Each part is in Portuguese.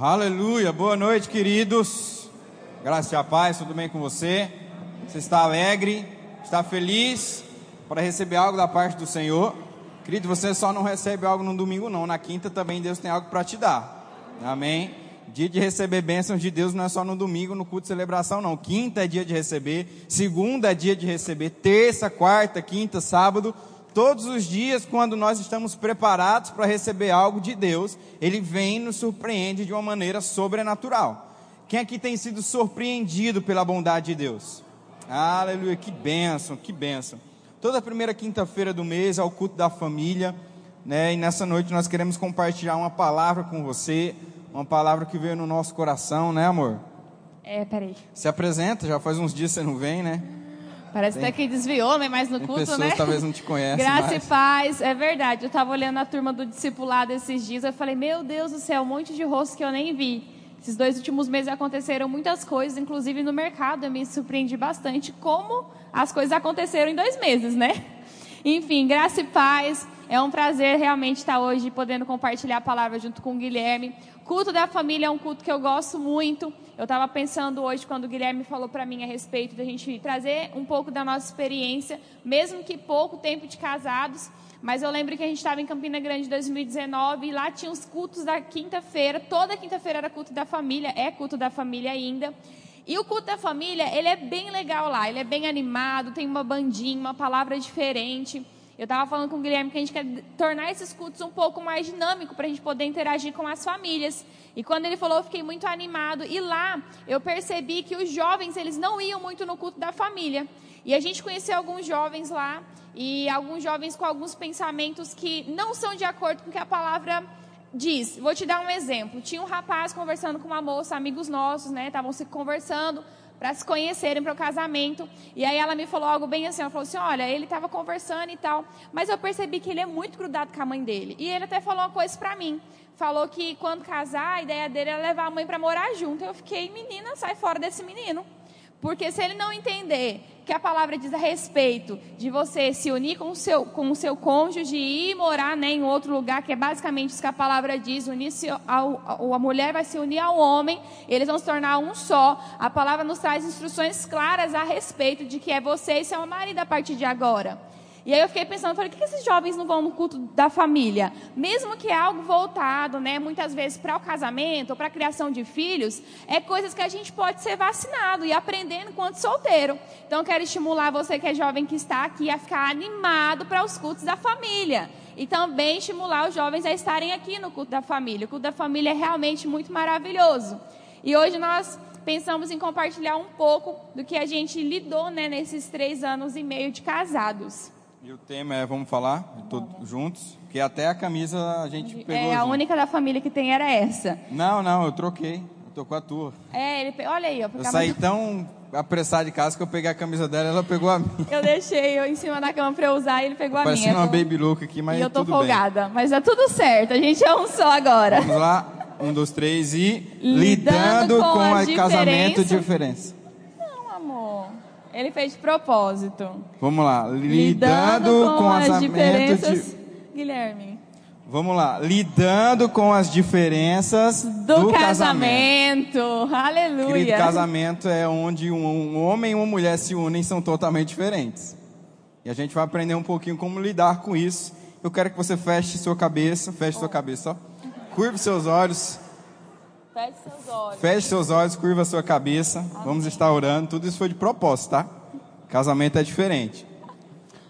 Aleluia, boa noite, queridos. Graças a paz, tudo bem com você? Você está alegre? Está feliz para receber algo da parte do Senhor? Querido, você só não recebe algo no domingo, não. Na quinta também Deus tem algo para te dar. Amém? Dia de receber bênçãos de Deus não é só no domingo, no culto de celebração, não. Quinta é dia de receber, segunda é dia de receber, terça, quarta, quinta, sábado todos os dias, quando nós estamos preparados para receber algo de Deus, Ele vem e nos surpreende de uma maneira sobrenatural. Quem aqui tem sido surpreendido pela bondade de Deus? Aleluia, que bênção, que bênção. Toda primeira quinta-feira do mês é o culto da família, né? E nessa noite nós queremos compartilhar uma palavra com você, uma palavra que veio no nosso coração, né, amor? É, peraí. Se apresenta, já faz uns dias que você não vem, né? Parece tem, até que desviou, né? Mais no culto, pessoas, né? talvez não te conhecem Graça mais. e paz, é verdade. Eu estava olhando a turma do discipulado esses dias, eu falei, meu Deus do céu, um monte de rostos que eu nem vi. Esses dois últimos meses aconteceram muitas coisas, inclusive no mercado. Eu me surpreendi bastante como as coisas aconteceram em dois meses, né? Enfim, graça e paz. É um prazer realmente estar hoje podendo compartilhar a palavra junto com o Guilherme. Culto da família é um culto que eu gosto muito. Eu estava pensando hoje, quando o Guilherme falou para mim a respeito da gente trazer um pouco da nossa experiência, mesmo que pouco tempo de casados. Mas eu lembro que a gente estava em Campina Grande em 2019 e lá tinha os cultos da quinta-feira. Toda quinta-feira era culto da família, é culto da família ainda. E o culto da família, ele é bem legal lá, ele é bem animado, tem uma bandinha, uma palavra diferente. Eu estava falando com o Guilherme que a gente quer tornar esses cultos um pouco mais dinâmico para a gente poder interagir com as famílias. E quando ele falou, eu fiquei muito animado. E lá eu percebi que os jovens eles não iam muito no culto da família. E a gente conheceu alguns jovens lá e alguns jovens com alguns pensamentos que não são de acordo com o que a palavra diz. Vou te dar um exemplo. Tinha um rapaz conversando com uma moça, amigos nossos, né? Estavam se conversando para se conhecerem para o casamento. E aí ela me falou algo bem assim, ela falou assim, olha, ele estava conversando e tal, mas eu percebi que ele é muito grudado com a mãe dele. E ele até falou uma coisa para mim, falou que quando casar, a ideia dele era levar a mãe para morar junto. Eu fiquei, menina, sai fora desse menino. Porque se ele não entender que a palavra diz a respeito de você se unir com o seu, com o seu cônjuge e ir morar né, em outro lugar, que é basicamente isso que a palavra diz, unir-se ao, a mulher vai se unir ao homem, eles vão se tornar um só. A palavra nos traz instruções claras a respeito de que é você e seu marido a partir de agora. E aí eu fiquei pensando, falei, por que esses jovens não vão no culto da família? Mesmo que é algo voltado, né, muitas vezes para o casamento ou para a criação de filhos, é coisas que a gente pode ser vacinado e aprendendo enquanto solteiro. Então quero estimular você que é jovem que está aqui a ficar animado para os cultos da família. E também estimular os jovens a estarem aqui no culto da família. O culto da família é realmente muito maravilhoso. E hoje nós pensamos em compartilhar um pouco do que a gente lidou né, nesses três anos e meio de casados. E o tema é, vamos falar, todos juntos, que até a camisa a gente pegou. É, a junto. única da família que tem era essa. Não, não, eu troquei. Eu tô com a tua. É, ele, olha aí, ó. Eu saí tão apressado de casa que eu peguei a camisa dela ela pegou a minha. Eu deixei eu em cima da cama pra eu usar e ele pegou a minha. Parecendo uma baby look aqui, mas E eu tô tudo folgada, mas é tudo certo, a gente é um só agora. Vamos lá, um, dois, três e... Lidando, com a a casamento diferença. diferença. Ele fez de propósito. Vamos lá, lidando, com, as casamento diferenças. di- Guilherme. Vamos lá, lidando com as diferenças Do, do, casamento. Querido, Aleluia. casamento é onde um, homem e uma mulher se unem e são totalmente diferentes. E a gente vai aprender um pouquinho como lidar com isso. Eu quero que você feche sua cabeça, feche sua cabeça, ó. Curve seus olhos, Feche seus olhos. feche seus olhos, curva sua cabeça. Vamos estar orando. Tudo isso foi de propósito, tá? Casamento é diferente.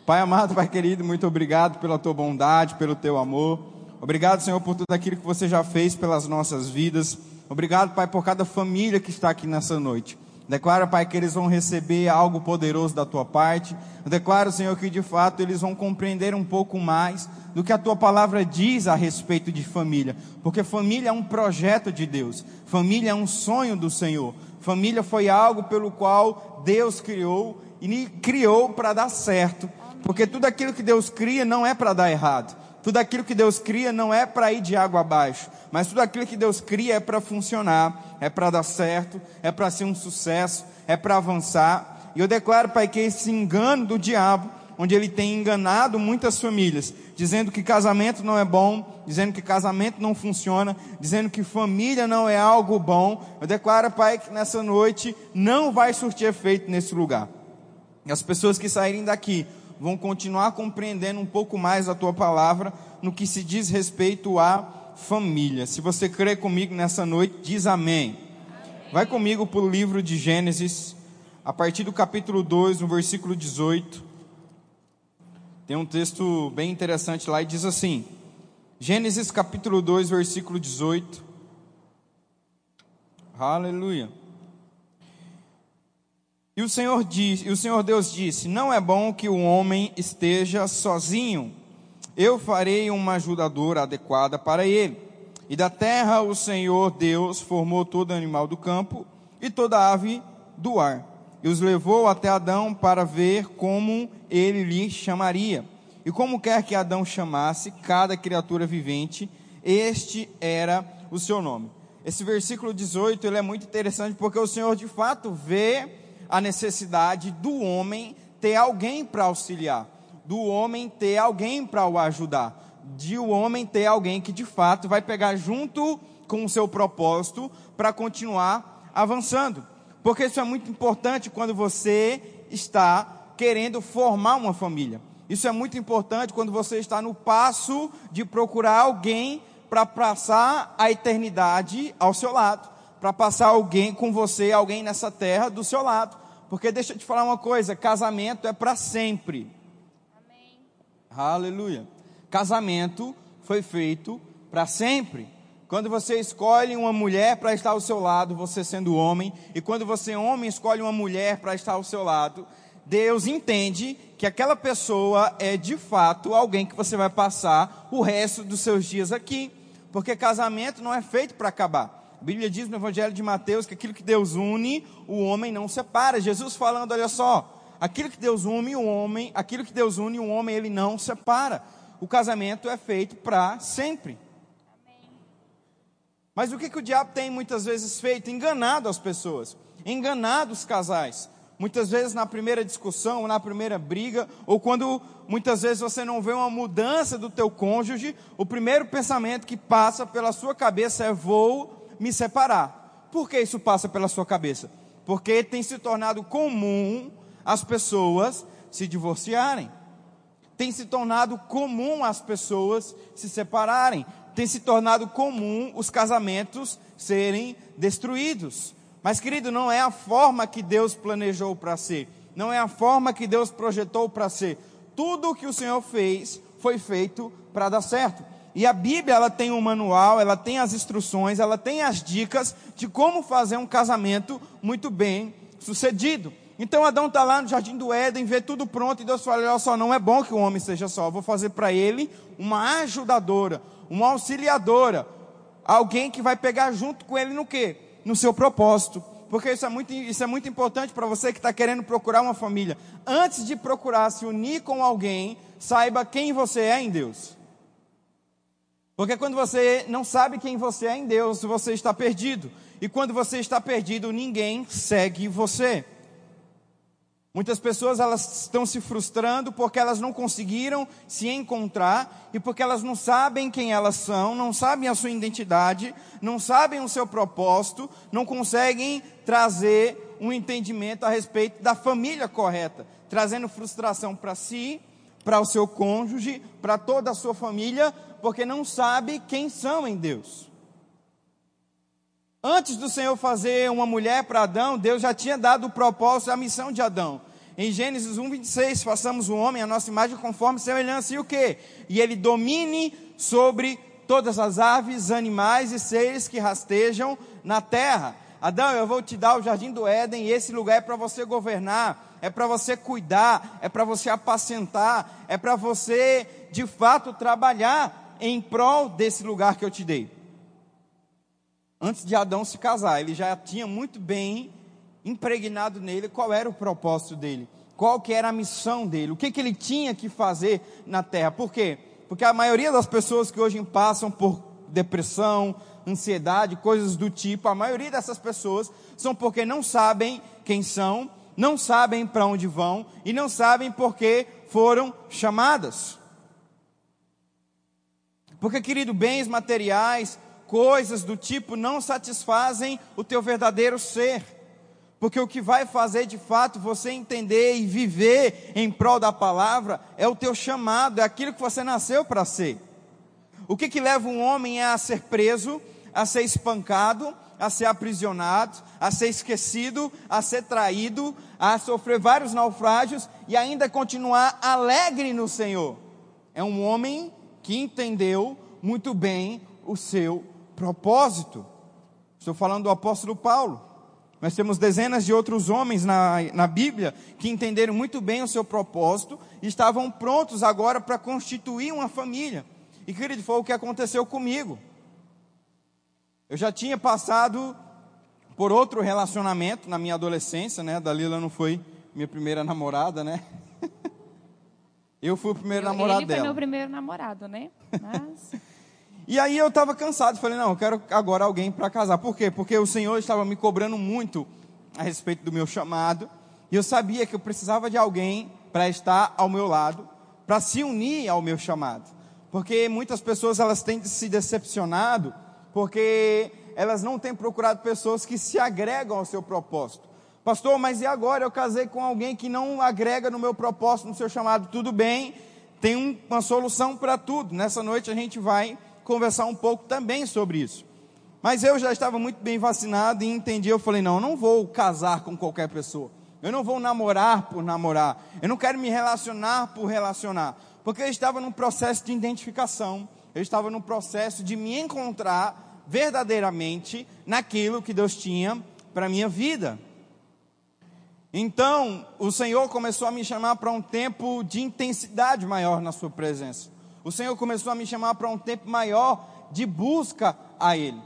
Pai amado, Pai querido, muito obrigado pela tua bondade, pelo teu amor. Obrigado, Senhor, por tudo aquilo que você já fez pelas nossas vidas. Obrigado, Pai, por cada família que está aqui nessa noite. Declara, Pai, que eles vão receber algo poderoso da tua parte. Eu declaro, Senhor, que de fato eles vão compreender um pouco mais do que a tua palavra diz a respeito de família. Porque família é um projeto de Deus. Família é um sonho do Senhor. Família foi algo pelo qual Deus criou e criou para dar certo. Porque tudo aquilo que Deus cria não é para dar errado. Tudo aquilo que Deus cria não é para ir de água abaixo, mas tudo aquilo que Deus cria é para funcionar, é para dar certo, é para ser um sucesso, é para avançar. E eu declaro, Pai, que esse engano do diabo onde ele tem enganado muitas famílias, dizendo que casamento não é bom, dizendo que casamento não funciona, dizendo que família não é algo bom. Eu declaro, Pai, que nessa noite não vai surtir efeito nesse lugar. E as pessoas que saírem daqui vão continuar compreendendo um pouco mais a tua palavra no que se diz respeito à família. Se você crê comigo nessa noite, diz amém. amém. Vai comigo para o livro de Gênesis, a partir do capítulo 2, no versículo 18. Tem um texto bem interessante lá e diz assim: Gênesis capítulo 2, versículo 18. Aleluia. E o Senhor diz, e o Senhor Deus disse: Não é bom que o homem esteja sozinho. Eu farei uma ajudadora adequada para ele. E da terra o Senhor Deus formou todo animal do campo e toda ave do ar e os levou até Adão para ver como ele lhe chamaria. E como quer que Adão chamasse cada criatura vivente, este era o seu nome. Esse versículo 18 ele é muito interessante porque o Senhor de fato vê a necessidade do homem ter alguém para auxiliar, do homem ter alguém para o ajudar, de o homem ter alguém que de fato vai pegar junto com o seu propósito para continuar avançando. Porque isso é muito importante quando você está querendo formar uma família. Isso é muito importante quando você está no passo de procurar alguém para passar a eternidade ao seu lado, para passar alguém com você, alguém nessa terra do seu lado. Porque deixa eu te falar uma coisa, casamento é para sempre. Amém. Aleluia. Casamento foi feito para sempre. Quando você escolhe uma mulher para estar ao seu lado, você sendo homem, e quando você, homem, escolhe uma mulher para estar ao seu lado, Deus entende que aquela pessoa é de fato alguém que você vai passar o resto dos seus dias aqui. Porque casamento não é feito para acabar. A Bíblia diz no Evangelho de Mateus que aquilo que Deus une, o homem não separa. Jesus falando, olha só, aquilo que Deus une, o homem, aquilo que Deus une, o homem, ele não separa. O casamento é feito para sempre. Mas o que, que o diabo tem muitas vezes feito? Enganado as pessoas, enganado os casais. Muitas vezes na primeira discussão, na primeira briga, ou quando muitas vezes você não vê uma mudança do teu cônjuge, o primeiro pensamento que passa pela sua cabeça é vou me separar. Por que isso passa pela sua cabeça? Porque tem se tornado comum as pessoas se divorciarem. Tem se tornado comum as pessoas se separarem tem se tornado comum os casamentos serem destruídos. Mas, querido, não é a forma que Deus planejou para ser, não é a forma que Deus projetou para ser. Tudo o que o Senhor fez foi feito para dar certo. E a Bíblia, ela tem um manual, ela tem as instruções, ela tem as dicas de como fazer um casamento muito bem sucedido. Então Adão está lá no jardim do Éden, vê tudo pronto, e Deus fala: olha só, não é bom que o homem seja só, eu vou fazer para ele uma ajudadora, uma auxiliadora, alguém que vai pegar junto com ele no quê? No seu propósito. Porque isso é muito, isso é muito importante para você que está querendo procurar uma família. Antes de procurar se unir com alguém, saiba quem você é em Deus. Porque quando você não sabe quem você é em Deus, você está perdido. E quando você está perdido, ninguém segue você. Muitas pessoas elas estão se frustrando porque elas não conseguiram se encontrar e porque elas não sabem quem elas são, não sabem a sua identidade, não sabem o seu propósito, não conseguem trazer um entendimento a respeito da família correta, trazendo frustração para si, para o seu cônjuge, para toda a sua família, porque não sabe quem são em Deus. Antes do Senhor fazer uma mulher para Adão, Deus já tinha dado o propósito, a missão de Adão. Em Gênesis 1, 26, façamos o homem a nossa imagem conforme semelhança e o quê? E ele domine sobre todas as aves, animais e seres que rastejam na terra. Adão, eu vou te dar o jardim do Éden e esse lugar é para você governar, é para você cuidar, é para você apacentar, é para você de fato trabalhar em prol desse lugar que eu te dei. Antes de Adão se casar, ele já tinha muito bem impregnado nele qual era o propósito dele, qual que era a missão dele, o que, que ele tinha que fazer na terra. Por quê? Porque a maioria das pessoas que hoje passam por depressão, ansiedade, coisas do tipo, a maioria dessas pessoas são porque não sabem quem são, não sabem para onde vão e não sabem porque foram chamadas. Porque, querido, bens materiais, coisas do tipo não satisfazem o teu verdadeiro ser. Porque o que vai fazer de fato você entender e viver em prol da palavra é o teu chamado, é aquilo que você nasceu para ser. O que, que leva um homem a ser preso, a ser espancado, a ser aprisionado, a ser esquecido, a ser traído, a sofrer vários naufrágios e ainda continuar alegre no Senhor? É um homem que entendeu muito bem o seu propósito. Estou falando do apóstolo Paulo. Nós temos dezenas de outros homens na, na Bíblia que entenderam muito bem o seu propósito e estavam prontos agora para constituir uma família. E querido, foi o que aconteceu comigo. Eu já tinha passado por outro relacionamento na minha adolescência, né? Dalila não foi minha primeira namorada, né? Eu fui o primeiro eu, namorado ele dela. Ele foi meu primeiro namorado, né? Mas... e aí eu estava cansado, falei, não, eu quero agora alguém para casar. Por quê? Porque o Senhor estava me cobrando muito a respeito do meu chamado. E eu sabia que eu precisava de alguém para estar ao meu lado, para se unir ao meu chamado. Porque muitas pessoas elas têm se decepcionado, porque elas não têm procurado pessoas que se agregam ao seu propósito. Pastor, mas e agora? Eu casei com alguém que não agrega no meu propósito, no seu chamado. Tudo bem, tem um, uma solução para tudo. Nessa noite a gente vai conversar um pouco também sobre isso. Mas eu já estava muito bem vacinado e entendi. Eu falei: não, eu não vou casar com qualquer pessoa. Eu não vou namorar por namorar. Eu não quero me relacionar por relacionar. Porque eu estava num processo de identificação. Eu estava num processo de me encontrar verdadeiramente naquilo que Deus tinha para a minha vida. Então, o Senhor começou a me chamar para um tempo de intensidade maior na Sua presença. O Senhor começou a me chamar para um tempo maior de busca a Ele.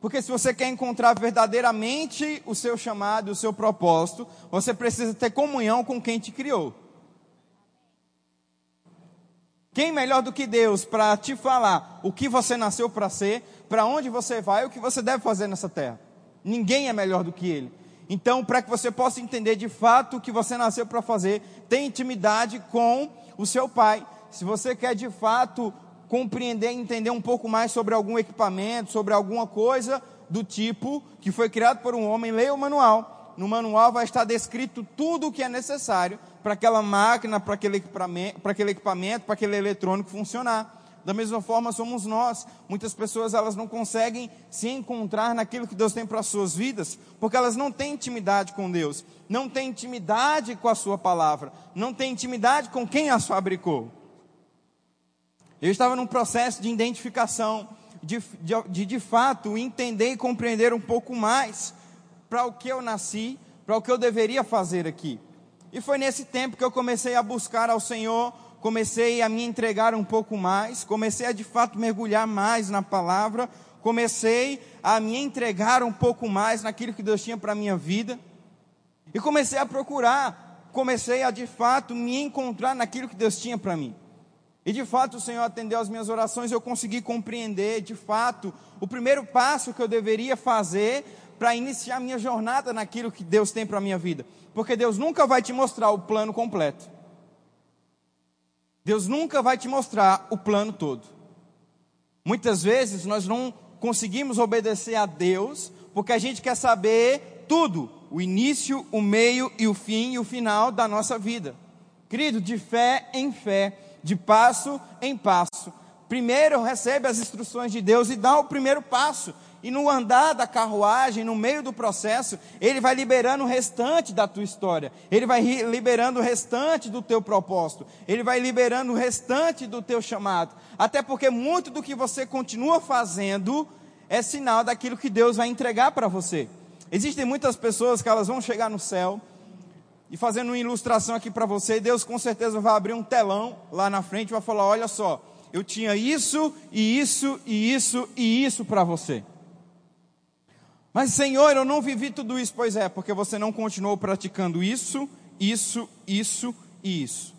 Porque se você quer encontrar verdadeiramente o seu chamado, o seu propósito, você precisa ter comunhão com quem te criou. Quem melhor do que Deus para te falar o que você nasceu para ser, para onde você vai, o que você deve fazer nessa terra? Ninguém é melhor do que Ele. Então, para que você possa entender de fato o que você nasceu para fazer, tenha intimidade com o seu pai. Se você quer de fato compreender entender um pouco mais sobre algum equipamento, sobre alguma coisa do tipo que foi criado por um homem, leia o manual. No manual vai estar descrito tudo o que é necessário para aquela máquina, para aquele, equipamento, para aquele eletrônico funcionar. Da mesma forma somos nós. Muitas pessoas elas não conseguem se encontrar naquilo que Deus tem para as suas vidas, porque elas não têm intimidade com Deus, não têm intimidade com a sua palavra, não têm intimidade com quem as fabricou. Eu estava num processo de identificação, de de, de, de fato entender e compreender um pouco mais para o que eu nasci, para o que eu deveria fazer aqui. E foi nesse tempo que eu comecei a buscar ao Senhor comecei a me entregar um pouco mais, comecei a de fato mergulhar mais na palavra, comecei a me entregar um pouco mais naquilo que Deus tinha para a minha vida, e comecei a procurar, comecei a de fato me encontrar naquilo que Deus tinha para mim. E de fato o Senhor atendeu as minhas orações, eu consegui compreender de fato o primeiro passo que eu deveria fazer para iniciar minha jornada naquilo que Deus tem para a minha vida. Porque Deus nunca vai te mostrar o plano completo. Deus nunca vai te mostrar o plano todo. Muitas vezes nós não conseguimos obedecer a Deus porque a gente quer saber tudo, o início, o meio e o fim e o final da nossa vida. Querido, de fé em fé, de passo em passo. Primeiro recebe as instruções de Deus e dá o primeiro passo. E no andar da carruagem, no meio do processo, ele vai liberando o restante da tua história. Ele vai liberando o restante do teu propósito. Ele vai liberando o restante do teu chamado. Até porque muito do que você continua fazendo é sinal daquilo que Deus vai entregar para você. Existem muitas pessoas que elas vão chegar no céu e fazendo uma ilustração aqui para você, Deus com certeza vai abrir um telão lá na frente e vai falar: "Olha só, eu tinha isso e isso e isso e isso para você". Mas, Senhor, eu não vivi tudo isso. Pois é, porque você não continuou praticando isso, isso, isso e isso.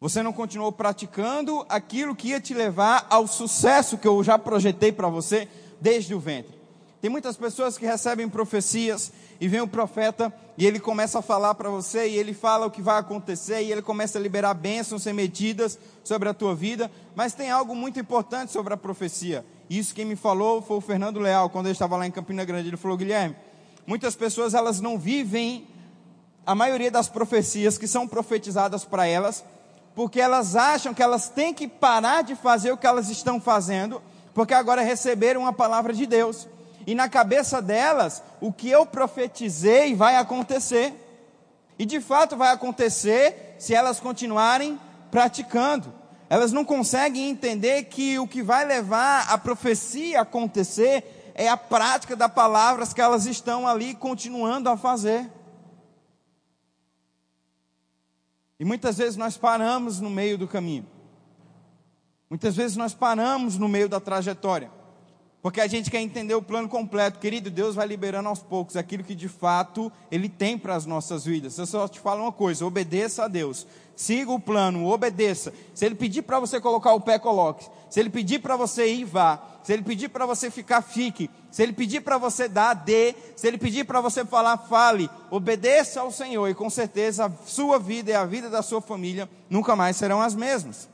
Você não continuou praticando aquilo que ia te levar ao sucesso que eu já projetei para você desde o ventre. Tem muitas pessoas que recebem profecias e vem o profeta e ele começa a falar para você e ele fala o que vai acontecer e ele começa a liberar bênçãos remetidas sobre a tua vida, mas tem algo muito importante sobre a profecia. Isso quem me falou foi o Fernando Leal, quando eu estava lá em Campina Grande, ele falou: "Guilherme, muitas pessoas elas não vivem a maioria das profecias que são profetizadas para elas, porque elas acham que elas têm que parar de fazer o que elas estão fazendo, porque agora receberam a palavra de Deus e na cabeça delas, o que eu profetizei vai acontecer. E de fato vai acontecer se elas continuarem praticando. Elas não conseguem entender que o que vai levar a profecia a acontecer é a prática das palavras que elas estão ali continuando a fazer. E muitas vezes nós paramos no meio do caminho. Muitas vezes nós paramos no meio da trajetória. Porque a gente quer entender o plano completo. Querido, Deus vai liberando aos poucos aquilo que de fato Ele tem para as nossas vidas. Eu só te falo uma coisa: obedeça a Deus. Siga o plano, obedeça. Se Ele pedir para você colocar o pé, coloque. Se Ele pedir para você ir, vá. Se Ele pedir para você ficar, fique. Se Ele pedir para você dar, dê. Se Ele pedir para você falar, fale. Obedeça ao Senhor e com certeza a sua vida e a vida da sua família nunca mais serão as mesmas.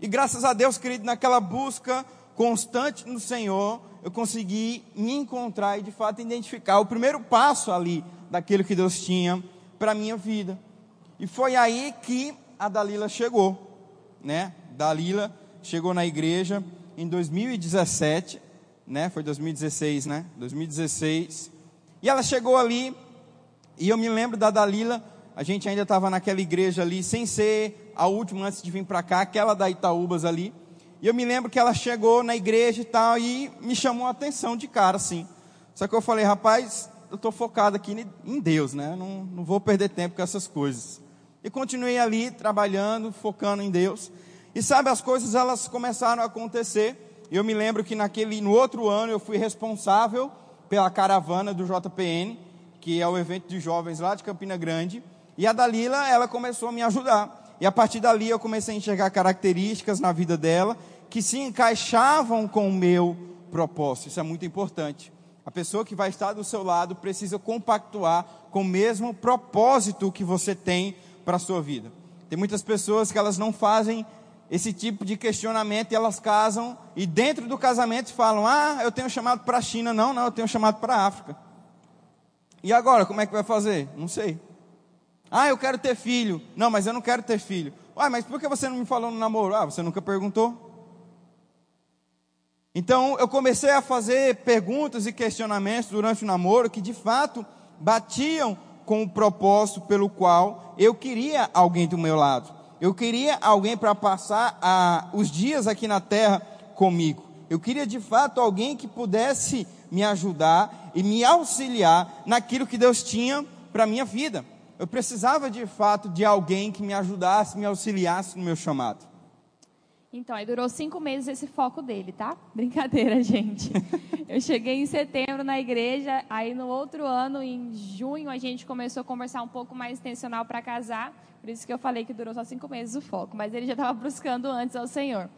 E graças a Deus, querido, naquela busca constante no Senhor, eu consegui me encontrar e de fato identificar o primeiro passo ali daquilo que Deus tinha para a minha vida. E foi aí que a Dalila chegou, né? Dalila chegou na igreja em 2017, né? Foi 2016, né? 2016. E ela chegou ali e eu me lembro da Dalila, a gente ainda estava naquela igreja ali, sem ser a última antes de vir para cá, aquela da Itaúbas ali. E eu me lembro que ela chegou na igreja e tal, e me chamou a atenção de cara, assim. Só que eu falei, rapaz, eu estou focado aqui em Deus, né? Não, não vou perder tempo com essas coisas. E continuei ali, trabalhando, focando em Deus. E sabe, as coisas elas começaram a acontecer. Eu me lembro que naquele, no outro ano eu fui responsável pela caravana do JPN, que é o evento de jovens lá de Campina Grande. E a Dalila, ela começou a me ajudar. E a partir dali eu comecei a enxergar características na vida dela que se encaixavam com o meu propósito. Isso é muito importante. A pessoa que vai estar do seu lado precisa compactuar com o mesmo propósito que você tem para a sua vida. Tem muitas pessoas que elas não fazem esse tipo de questionamento e elas casam e dentro do casamento falam: "Ah, eu tenho chamado para a China". Não, não, eu tenho chamado para a África. E agora, como é que vai fazer? Não sei. Ah, eu quero ter filho. Não, mas eu não quero ter filho. Ah, mas por que você não me falou no namoro? Ah, você nunca perguntou. Então eu comecei a fazer perguntas e questionamentos durante o namoro que de fato batiam com o propósito pelo qual eu queria alguém do meu lado. Eu queria alguém para passar a, os dias aqui na terra comigo. Eu queria de fato alguém que pudesse me ajudar e me auxiliar naquilo que Deus tinha para a minha vida. Eu precisava de fato de alguém que me ajudasse, me auxiliasse no meu chamado. Então, aí durou cinco meses esse foco dele, tá? Brincadeira, gente. Eu cheguei em setembro na igreja, aí no outro ano, em junho, a gente começou a conversar um pouco mais intencional para casar. Por isso que eu falei que durou só cinco meses o foco, mas ele já estava buscando antes ao Senhor.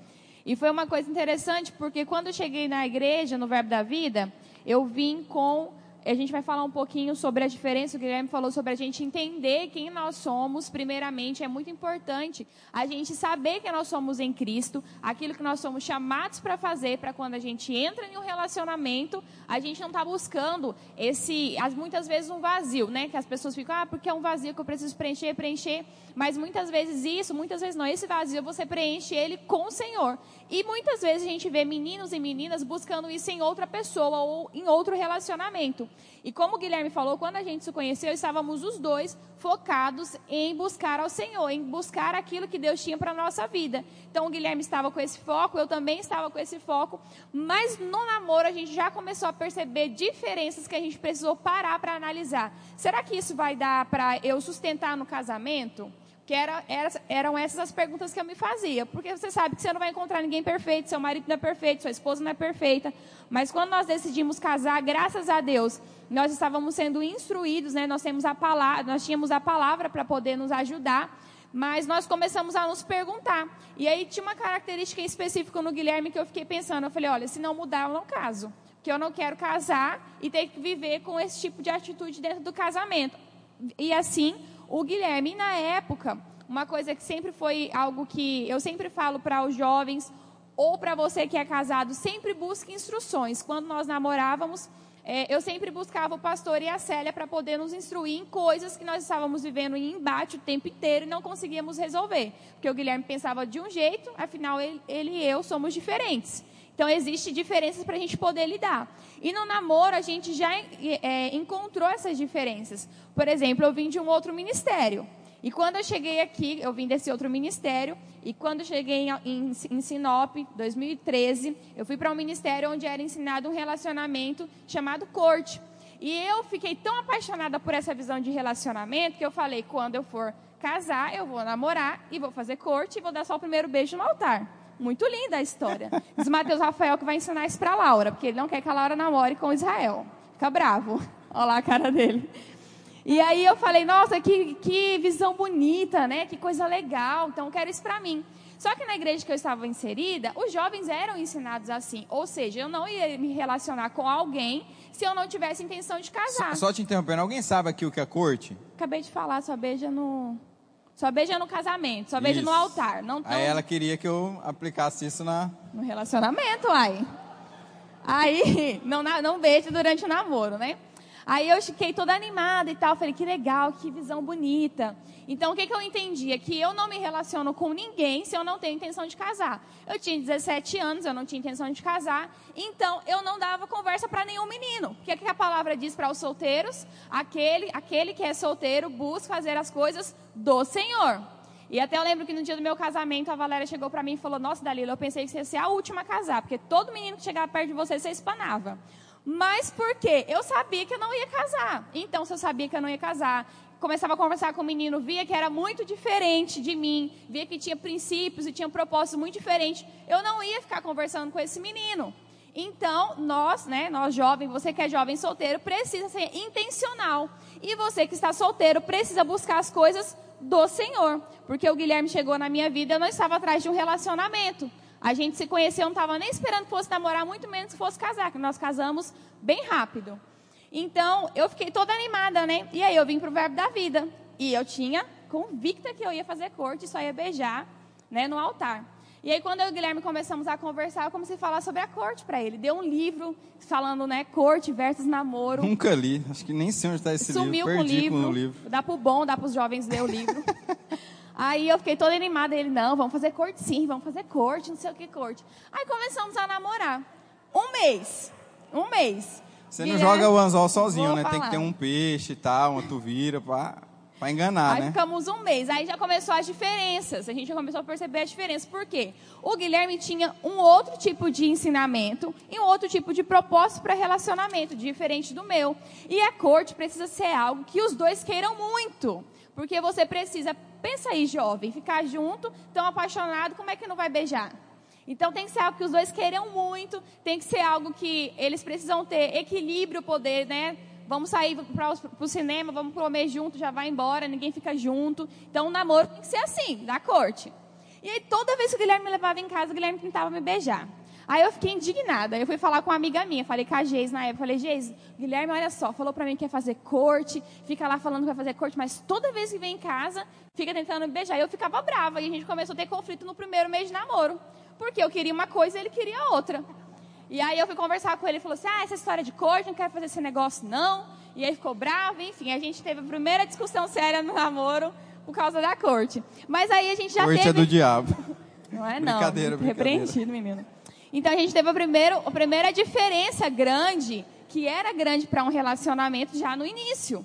E foi uma coisa interessante, porque quando eu cheguei na igreja, no Verbo da Vida, eu vim com a gente vai falar um pouquinho sobre a diferença. O Guilherme falou sobre a gente entender quem nós somos. Primeiramente, é muito importante a gente saber que nós somos em Cristo, aquilo que nós somos chamados para fazer, para quando a gente entra em um relacionamento, a gente não está buscando esse, muitas vezes um vazio, né? Que as pessoas ficam, ah, porque é um vazio que eu preciso preencher, preencher. Mas muitas vezes isso, muitas vezes não. Esse vazio você preenche ele com o Senhor. E muitas vezes a gente vê meninos e meninas buscando isso em outra pessoa ou em outro relacionamento. E como o Guilherme falou, quando a gente se conheceu, estávamos os dois focados em buscar ao Senhor, em buscar aquilo que Deus tinha para a nossa vida. Então o Guilherme estava com esse foco, eu também estava com esse foco, mas no namoro a gente já começou a perceber diferenças que a gente precisou parar para analisar. Será que isso vai dar para eu sustentar no casamento? Que era, era, eram essas as perguntas que eu me fazia. Porque você sabe que você não vai encontrar ninguém perfeito, seu marido não é perfeito, sua esposa não é perfeita. Mas quando nós decidimos casar, graças a Deus, nós estávamos sendo instruídos, né? nós, temos a palavra, nós tínhamos a palavra para poder nos ajudar. Mas nós começamos a nos perguntar. E aí tinha uma característica específica no Guilherme que eu fiquei pensando. Eu falei, olha, se não mudar, eu não caso. que eu não quero casar e ter que viver com esse tipo de atitude dentro do casamento. E assim, o Guilherme, na época, uma coisa que sempre foi algo que eu sempre falo para os jovens, ou para você que é casado, sempre busque instruções. Quando nós namorávamos, é, eu sempre buscava o pastor e a Célia para poder nos instruir em coisas que nós estávamos vivendo em embate o tempo inteiro e não conseguíamos resolver. Porque o Guilherme pensava de um jeito, afinal ele, ele e eu somos diferentes. Então, existem diferenças para a gente poder lidar. E no namoro, a gente já é, encontrou essas diferenças. Por exemplo, eu vim de um outro ministério. E quando eu cheguei aqui, eu vim desse outro ministério, e quando eu cheguei em, em Sinop, 2013, eu fui para um ministério onde era ensinado um relacionamento chamado corte. E eu fiquei tão apaixonada por essa visão de relacionamento que eu falei: quando eu for casar, eu vou namorar e vou fazer corte e vou dar só o primeiro beijo no altar. Muito linda a história. Diz Mateus Rafael que vai ensinar isso para Laura, porque ele não quer que a Laura namore com Israel. Fica bravo. Olha lá a cara dele. E aí eu falei, nossa, que, que visão bonita, né? Que coisa legal. Então eu quero isso para mim. Só que na igreja que eu estava inserida, os jovens eram ensinados assim. Ou seja, eu não ia me relacionar com alguém se eu não tivesse intenção de casar. Só, só te interrompendo, alguém sabe aqui o que é corte? Acabei de falar, só beija no. Só beija no casamento, só beija isso. no altar. Não tão... Aí ela queria que eu aplicasse isso na. No relacionamento, ai. Aí, não, não beija durante o namoro, né? Aí eu fiquei toda animada e tal. Falei, que legal, que visão bonita. Então, o que, que eu entendi? É que eu não me relaciono com ninguém se eu não tenho intenção de casar. Eu tinha 17 anos, eu não tinha intenção de casar. Então, eu não dava conversa para nenhum menino. O que, é que a palavra diz para os solteiros? Aquele, aquele que é solteiro busca fazer as coisas do Senhor. E até eu lembro que no dia do meu casamento, a Valéria chegou para mim e falou: Nossa, Dalila, eu pensei que você ia ser a última a casar, porque todo menino que chegava perto de você, você espanava. Mas por quê? Eu sabia que eu não ia casar. Então, se eu sabia que eu não ia casar, começava a conversar com o menino, via que era muito diferente de mim, via que tinha princípios e tinha propósitos muito diferentes, eu não ia ficar conversando com esse menino. Então, nós, né, nós jovens, você que é jovem solteiro, precisa ser intencional. E você que está solteiro precisa buscar as coisas do Senhor. Porque o Guilherme chegou na minha vida, eu não estava atrás de um relacionamento. A gente se conheceu, não estava nem esperando que fosse namorar, muito menos que fosse casar, que nós casamos bem rápido. Então, eu fiquei toda animada, né? E aí eu vim para o Verbo da Vida. E eu tinha convicta que eu ia fazer corte, só ia beijar, né, no altar. E aí, quando eu e o Guilherme começamos a conversar, eu comecei a falar sobre a corte para ele. Deu um livro falando, né, corte versus namoro. Nunca li, acho que nem sei onde está esse Sumiu livro. Sumiu com o livro. Com o livro. Dá para o bom, dá para os jovens ler o livro. Aí eu fiquei toda animada. Ele, não, vamos fazer corte sim, vamos fazer corte, não sei o que corte. Aí começamos a namorar. Um mês. Um mês. Você não joga o anzol sozinho, né? Falar. Tem que ter um peixe e tal, uma tuvira para para enganar, aí né? Aí ficamos um mês. Aí já começou as diferenças. A gente já começou a perceber as diferenças. Por quê? O Guilherme tinha um outro tipo de ensinamento e um outro tipo de propósito para relacionamento, diferente do meu. E a corte precisa ser algo que os dois queiram muito. Porque você precisa, pensa aí, jovem, ficar junto, tão apaixonado, como é que não vai beijar? Então tem que ser algo que os dois queiram muito, tem que ser algo que eles precisam ter equilíbrio, poder, né? Vamos sair para o cinema, vamos comer junto, já vai embora, ninguém fica junto. Então o namoro tem que ser assim, na corte. E aí toda vez que o Guilherme me levava em casa, o Guilherme tentava me beijar. Aí eu fiquei indignada. Eu fui falar com uma amiga minha, falei com a Geis na época. Falei, Geis, Guilherme, olha só, falou pra mim que ia fazer corte, fica lá falando que vai fazer corte, mas toda vez que vem em casa, fica tentando me beijar. E eu ficava brava. E a gente começou a ter conflito no primeiro mês de namoro. Porque eu queria uma coisa e ele queria outra. E aí eu fui conversar com ele e falou assim: ah, essa história de corte, não quero fazer esse negócio, não. E aí ficou bravo, enfim, a gente teve a primeira discussão séria no namoro por causa da corte. Mas aí a gente já corte teve. Corte é do diabo. Não é, não. Brincadeira, brincadeira. Repreendido, menino. Então a gente teve a, primeiro, a primeira diferença grande, que era grande para um relacionamento já no início.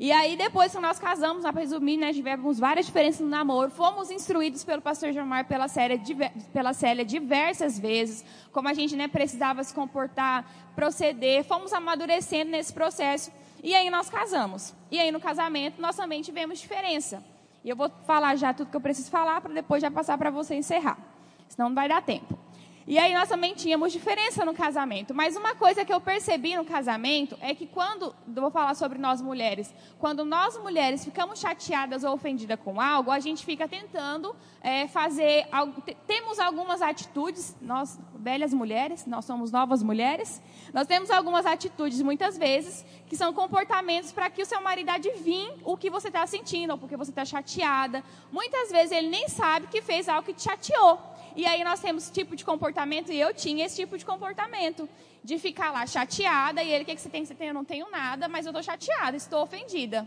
E aí, depois que nós casamos, para resumir, né, tivemos várias diferenças no namoro. Fomos instruídos pelo pastor Gilmar pela, série, pela Célia diversas vezes, como a gente né, precisava se comportar, proceder. Fomos amadurecendo nesse processo. E aí nós casamos. E aí no casamento nós também tivemos diferença. E eu vou falar já tudo que eu preciso falar para depois já passar para você encerrar. Senão não vai dar tempo. E aí nós também tínhamos diferença no casamento. Mas uma coisa que eu percebi no casamento é que quando, vou falar sobre nós mulheres, quando nós mulheres ficamos chateadas ou ofendidas com algo, a gente fica tentando é, fazer, temos algumas atitudes, nós velhas mulheres, nós somos novas mulheres, nós temos algumas atitudes muitas vezes que são comportamentos para que o seu marido adivinhe o que você está sentindo, ou porque você está chateada. Muitas vezes ele nem sabe que fez algo que te chateou. E aí nós temos tipo de comportamento, e eu tinha esse tipo de comportamento, de ficar lá chateada, e ele, o que, que você tem? Você tem? Eu não tenho nada, mas eu estou chateada, estou ofendida.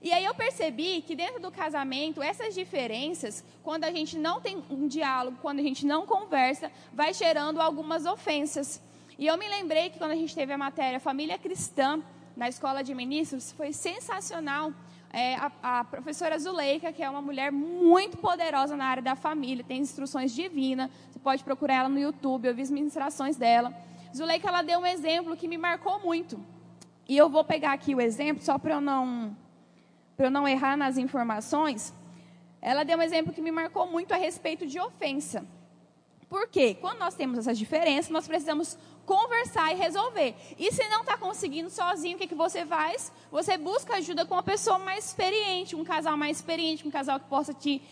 E aí eu percebi que dentro do casamento, essas diferenças, quando a gente não tem um diálogo, quando a gente não conversa, vai gerando algumas ofensas. E eu me lembrei que quando a gente teve a matéria Família Cristã na escola de ministros, foi sensacional, é, a, a, professora Zuleika, que é uma mulher muito poderosa na área da família, tem instruções divinas, você pode procurar ela no YouTube, eu vi as ministrações dela. Zuleika, ela deu um exemplo que me marcou muito. E eu vou pegar aqui o exemplo, só para eu não, para eu não errar nas informações. Ela deu um exemplo que me marcou muito a respeito de ofensa. Por quê? Quando nós temos essas diferenças, nós precisamos conversar e resolver. E se não está conseguindo sozinho, o que, que você faz? Você busca ajuda com uma pessoa mais experiente, um casal mais experiente, um casal que possa te,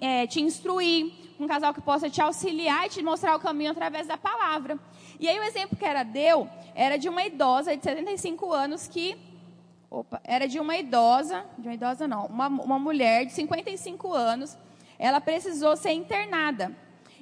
é, te instruir, um casal que possa te auxiliar e te mostrar o caminho através da palavra. E aí o exemplo que era deu era de uma idosa de 75 anos que opa, era de uma idosa, de uma idosa não, uma, uma mulher de 55 anos, ela precisou ser internada.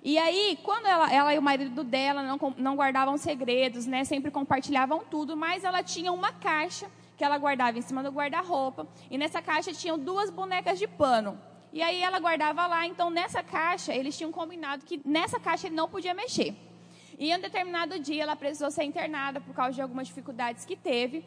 E aí, quando ela, ela e o marido dela não, não guardavam segredos, né, sempre compartilhavam tudo, mas ela tinha uma caixa que ela guardava em cima do guarda-roupa, e nessa caixa tinham duas bonecas de pano. E aí ela guardava lá, então nessa caixa, eles tinham combinado que nessa caixa ele não podia mexer. E em um determinado dia ela precisou ser internada por causa de algumas dificuldades que teve.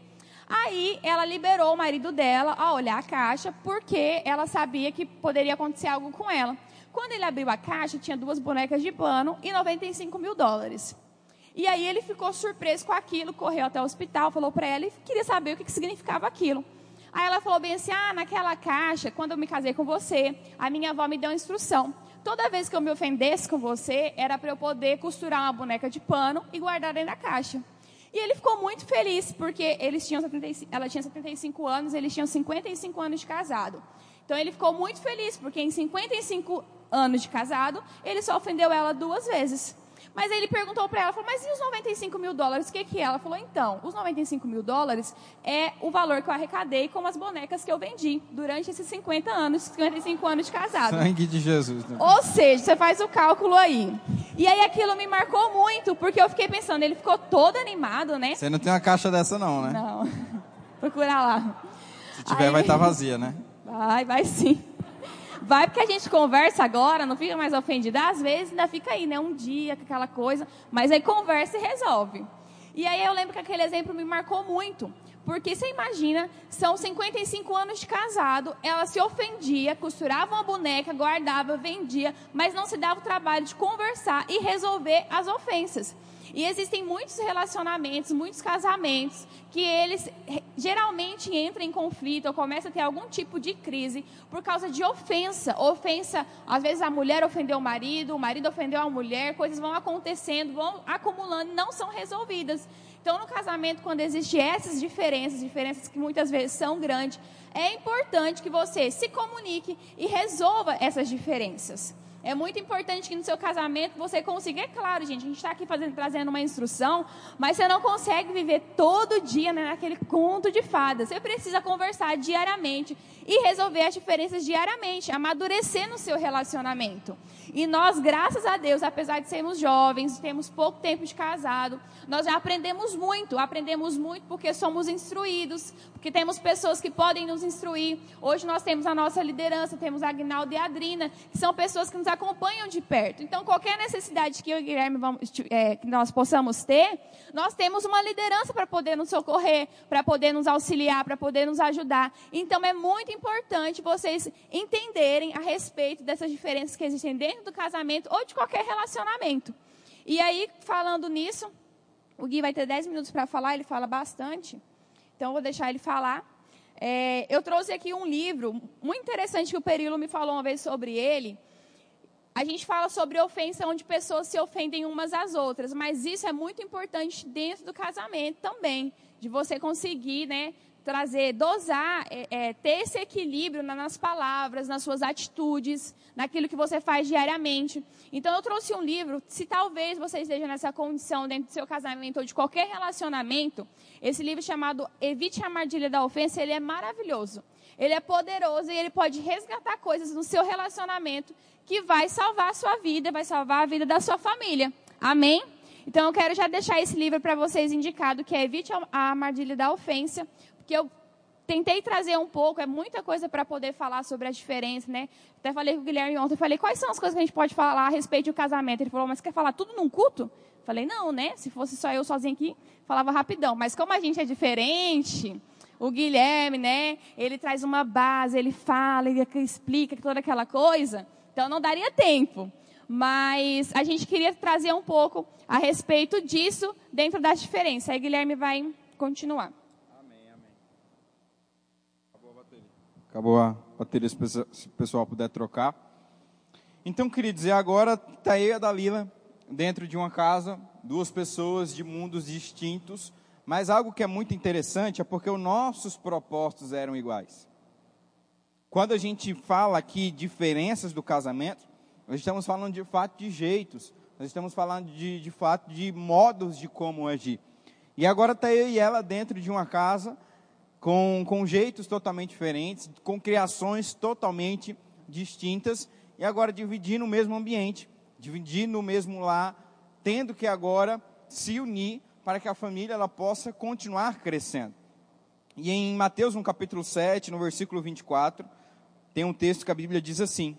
Aí ela liberou o marido dela a olhar a caixa, porque ela sabia que poderia acontecer algo com ela. Quando ele abriu a caixa, tinha duas bonecas de pano e 95 mil dólares. E aí ele ficou surpreso com aquilo, correu até o hospital, falou para ela e queria saber o que, que significava aquilo. Aí ela falou bem assim: ah, naquela caixa, quando eu me casei com você, a minha avó me deu uma instrução. Toda vez que eu me ofendesse com você, era para eu poder costurar uma boneca de pano e guardar dentro da caixa. E ele ficou muito feliz, porque eles tinham 75, ela tinha 75 anos, eles tinham 55 anos de casado. Então ele ficou muito feliz, porque em 55 anos de casado, ele só ofendeu ela duas vezes. Mas ele perguntou para ela, falou, mas e os 95 mil dólares? O que, que é? Ela falou, então, os 95 mil dólares é o valor que eu arrecadei com as bonecas que eu vendi durante esses 50 anos, 55 anos de casado. Sangue de Jesus. Né? Ou seja, você faz o cálculo aí. E aí aquilo me marcou muito, porque eu fiquei pensando, ele ficou todo animado, né? Você não tem uma caixa dessa não, né? Não. Procura lá. Se tiver, aí... vai estar tá vazia, né? Vai, vai sim. Vai porque a gente conversa agora, não fica mais ofendida. Às vezes ainda fica aí, né? Um dia aquela coisa, mas aí conversa e resolve. E aí eu lembro que aquele exemplo me marcou muito. Porque você imagina, são 55 anos de casado, ela se ofendia, costurava uma boneca, guardava, vendia, mas não se dava o trabalho de conversar e resolver as ofensas. E existem muitos relacionamentos, muitos casamentos, que eles geralmente entram em conflito ou começam a ter algum tipo de crise por causa de ofensa. Ofensa, às vezes a mulher ofendeu o marido, o marido ofendeu a mulher, coisas vão acontecendo, vão acumulando não são resolvidas. Então, no casamento, quando existem essas diferenças, diferenças que muitas vezes são grandes, é importante que você se comunique e resolva essas diferenças. É muito importante que no seu casamento você consiga. É claro, gente, a gente está aqui fazendo, trazendo uma instrução, mas você não consegue viver todo dia né, naquele conto de fadas. Você precisa conversar diariamente e resolver as diferenças diariamente, amadurecer no seu relacionamento. E nós, graças a Deus, apesar de sermos jovens, temos pouco tempo de casado, nós já aprendemos muito. Aprendemos muito porque somos instruídos, porque temos pessoas que podem nos instruir. Hoje nós temos a nossa liderança, temos a Agnaldo e a Adrina, que são pessoas que nos acompanham de perto. Então, qualquer necessidade que eu e Guilherme vamos, é, que nós possamos ter, nós temos uma liderança para poder nos socorrer, para poder nos auxiliar, para poder nos ajudar. Então, é muito importante vocês entenderem a respeito dessas diferenças que existem dentro do casamento ou de qualquer relacionamento. E aí, falando nisso, o Gui vai ter 10 minutos para falar, ele fala bastante. Então, eu vou deixar ele falar. É, eu trouxe aqui um livro muito interessante que o Perilo me falou uma vez sobre ele, a gente fala sobre ofensa onde pessoas se ofendem umas às outras, mas isso é muito importante dentro do casamento também, de você conseguir, né, trazer, dosar, é, é, ter esse equilíbrio nas palavras, nas suas atitudes, naquilo que você faz diariamente. Então, eu trouxe um livro, se talvez você esteja nessa condição dentro do seu casamento ou de qualquer relacionamento, esse livro chamado Evite a Armadilha da Ofensa, ele é maravilhoso. Ele é poderoso e ele pode resgatar coisas no seu relacionamento que vai salvar a sua vida, vai salvar a vida da sua família. Amém? Então eu quero já deixar esse livro para vocês indicado, que é Evite a Armadilha da Ofensa, porque eu tentei trazer um pouco, é muita coisa para poder falar sobre a diferença, né? Até falei com o Guilherme ontem, falei, quais são as coisas que a gente pode falar a respeito do casamento? Ele falou, mas quer falar tudo num culto? Falei, não, né? Se fosse só eu sozinho aqui, falava rapidão. Mas como a gente é diferente, o Guilherme, né? Ele traz uma base, ele fala, ele explica toda aquela coisa. Então não daria tempo. Mas a gente queria trazer um pouco a respeito disso dentro das diferenças. Aí Guilherme vai continuar. Amém, amém. Acabou a bateria. Acabou a bateria, se o pessoal puder trocar. Então, queria dizer, agora está e a Dalila dentro de uma casa, duas pessoas de mundos distintos, mas algo que é muito interessante é porque os nossos propósitos eram iguais. Quando a gente fala aqui diferenças do casamento, nós estamos falando de fato de jeitos, nós estamos falando de, de fato de modos de como agir. E agora está eu e ela dentro de uma casa, com, com jeitos totalmente diferentes, com criações totalmente distintas, e agora dividindo o mesmo ambiente, dividindo o mesmo lar, tendo que agora se unir para que a família ela possa continuar crescendo. E em Mateus, no capítulo 7, no versículo 24, tem um texto que a Bíblia diz assim: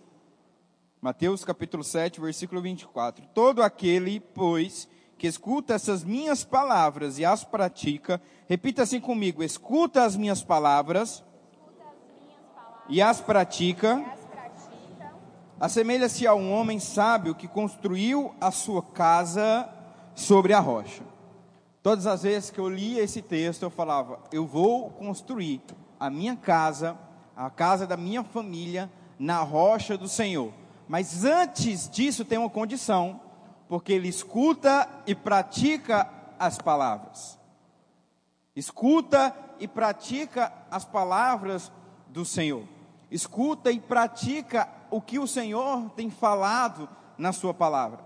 Mateus capítulo 7, versículo 24: Todo aquele, pois, que escuta essas minhas palavras e as pratica, repita assim comigo: escuta as minhas palavras, as minhas palavras e as pratica, pratica. assemelha-se a um homem sábio que construiu a sua casa sobre a rocha. Todas as vezes que eu lia esse texto, eu falava: eu vou construir a minha casa a casa da minha família na rocha do Senhor. Mas antes disso tem uma condição, porque ele escuta e pratica as palavras. Escuta e pratica as palavras do Senhor. Escuta e pratica o que o Senhor tem falado na sua palavra.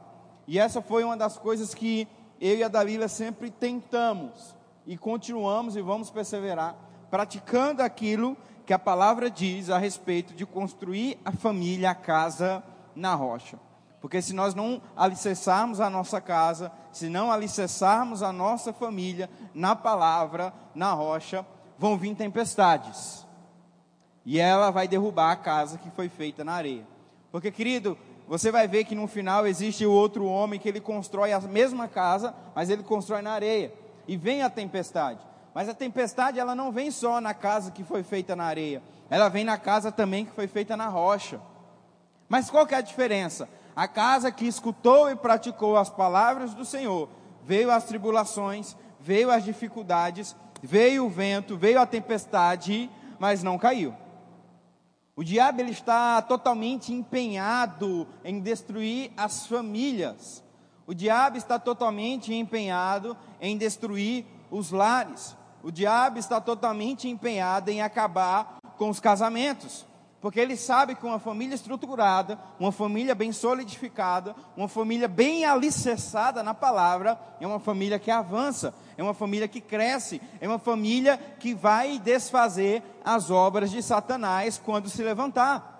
E essa foi uma das coisas que eu e a Dalila sempre tentamos e continuamos e vamos perseverar praticando aquilo que a palavra diz a respeito de construir a família, a casa na rocha. Porque se nós não alicerçarmos a nossa casa, se não alicerçarmos a nossa família na palavra, na rocha, vão vir tempestades. E ela vai derrubar a casa que foi feita na areia. Porque, querido, você vai ver que no final existe o outro homem que ele constrói a mesma casa, mas ele constrói na areia. E vem a tempestade. Mas a tempestade ela não vem só na casa que foi feita na areia, ela vem na casa também que foi feita na rocha. Mas qual que é a diferença? A casa que escutou e praticou as palavras do Senhor, veio as tribulações, veio as dificuldades, veio o vento, veio a tempestade, mas não caiu. O diabo ele está totalmente empenhado em destruir as famílias. O diabo está totalmente empenhado em destruir os lares o diabo está totalmente empenhado em acabar com os casamentos. Porque ele sabe que uma família estruturada, uma família bem solidificada, uma família bem alicerçada na palavra, é uma família que avança, é uma família que cresce, é uma família que vai desfazer as obras de Satanás quando se levantar.